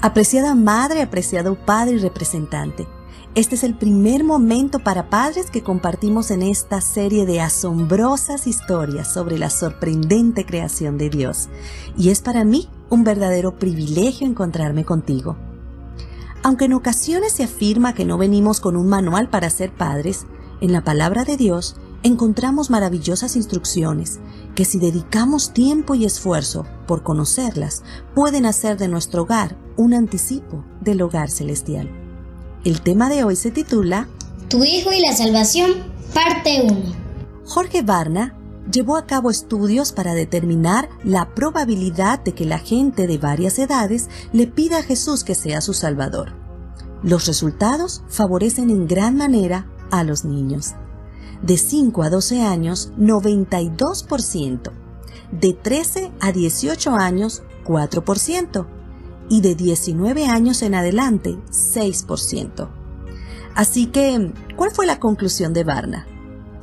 Apreciada madre, apreciado padre y representante, este es el primer momento para padres que compartimos en esta serie de asombrosas historias sobre la sorprendente creación de Dios. Y es para mí un verdadero privilegio encontrarme contigo. Aunque en ocasiones se afirma que no venimos con un manual para ser padres, en la palabra de Dios encontramos maravillosas instrucciones que si dedicamos tiempo y esfuerzo por conocerlas, pueden hacer de nuestro hogar un anticipo del hogar celestial. El tema de hoy se titula Tu Hijo y la Salvación, parte 1. Jorge Varna llevó a cabo estudios para determinar la probabilidad de que la gente de varias edades le pida a Jesús que sea su Salvador. Los resultados favorecen en gran manera a los niños de 5 a 12 años 92%, de 13 a 18 años 4% y de 19 años en adelante 6%. Así que, ¿cuál fue la conclusión de Varna?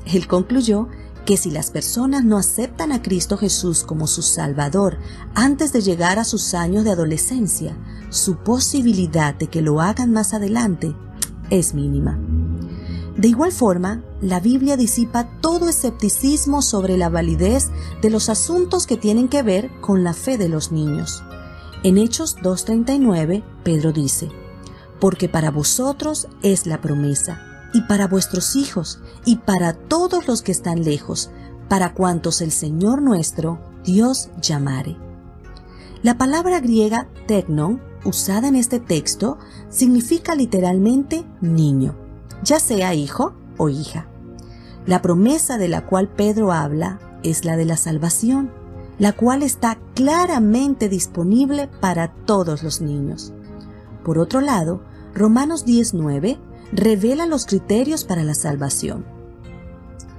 Él concluyó que si las personas no aceptan a Cristo Jesús como su Salvador antes de llegar a sus años de adolescencia, su posibilidad de que lo hagan más adelante es mínima. De igual forma, la Biblia disipa todo escepticismo sobre la validez de los asuntos que tienen que ver con la fe de los niños. En Hechos 2.39, Pedro dice, Porque para vosotros es la promesa, y para vuestros hijos, y para todos los que están lejos, para cuantos el Señor nuestro, Dios llamare. La palabra griega technon, usada en este texto, significa literalmente niño ya sea hijo o hija. La promesa de la cual Pedro habla es la de la salvación, la cual está claramente disponible para todos los niños. Por otro lado, Romanos 19 revela los criterios para la salvación.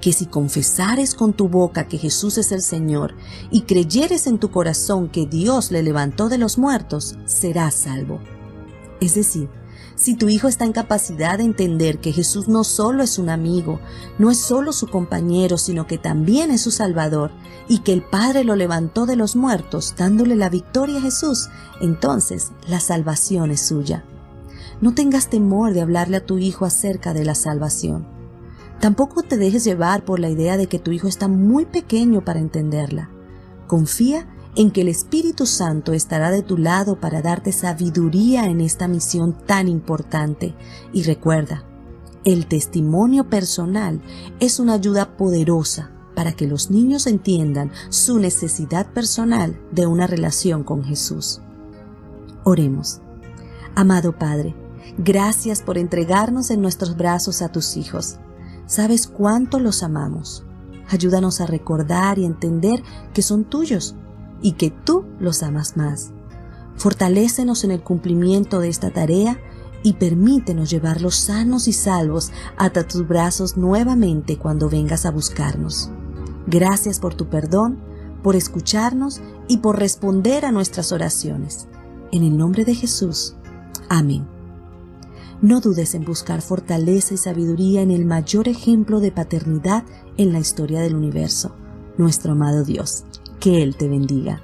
Que si confesares con tu boca que Jesús es el Señor y creyeres en tu corazón que Dios le levantó de los muertos, serás salvo. Es decir, si tu hijo está en capacidad de entender que Jesús no solo es un amigo, no es solo su compañero, sino que también es su Salvador, y que el Padre lo levantó de los muertos, dándole la victoria a Jesús, entonces la salvación es suya. No tengas temor de hablarle a tu hijo acerca de la salvación. Tampoco te dejes llevar por la idea de que tu hijo está muy pequeño para entenderla. Confía en que el Espíritu Santo estará de tu lado para darte sabiduría en esta misión tan importante. Y recuerda, el testimonio personal es una ayuda poderosa para que los niños entiendan su necesidad personal de una relación con Jesús. Oremos. Amado Padre, gracias por entregarnos en nuestros brazos a tus hijos. Sabes cuánto los amamos. Ayúdanos a recordar y entender que son tuyos y que tú los amas más. Fortalécenos en el cumplimiento de esta tarea y permítenos llevarlos sanos y salvos hasta tus brazos nuevamente cuando vengas a buscarnos. Gracias por tu perdón, por escucharnos y por responder a nuestras oraciones. En el nombre de Jesús. Amén. No dudes en buscar fortaleza y sabiduría en el mayor ejemplo de paternidad en la historia del universo, nuestro amado Dios. Que Él te bendiga.